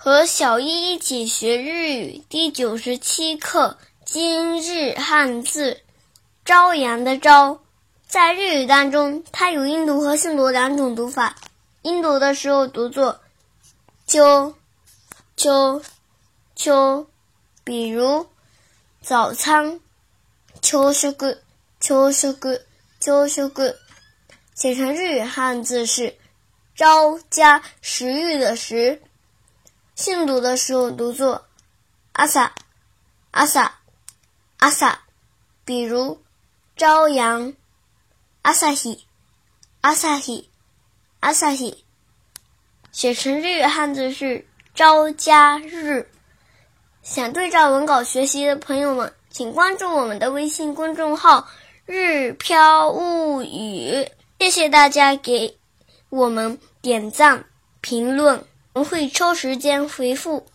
和小一一起学日语第九十七课今日汉字“朝阳”的“朝”，在日语当中，它有音读和训读两种读法。音读的时候读作“秋秋秋”，比如早餐“朝食朝食朝食”，写成日语汉字是“朝”加食欲的“食”。训读的时候读作阿萨阿萨阿萨，比如朝阳阿萨希阿萨希阿萨希，写成日语汉字是朝加日。想对照文稿学习的朋友们，请关注我们的微信公众号“日飘物语”。谢谢大家给我们点赞评论。我会抽时间回复。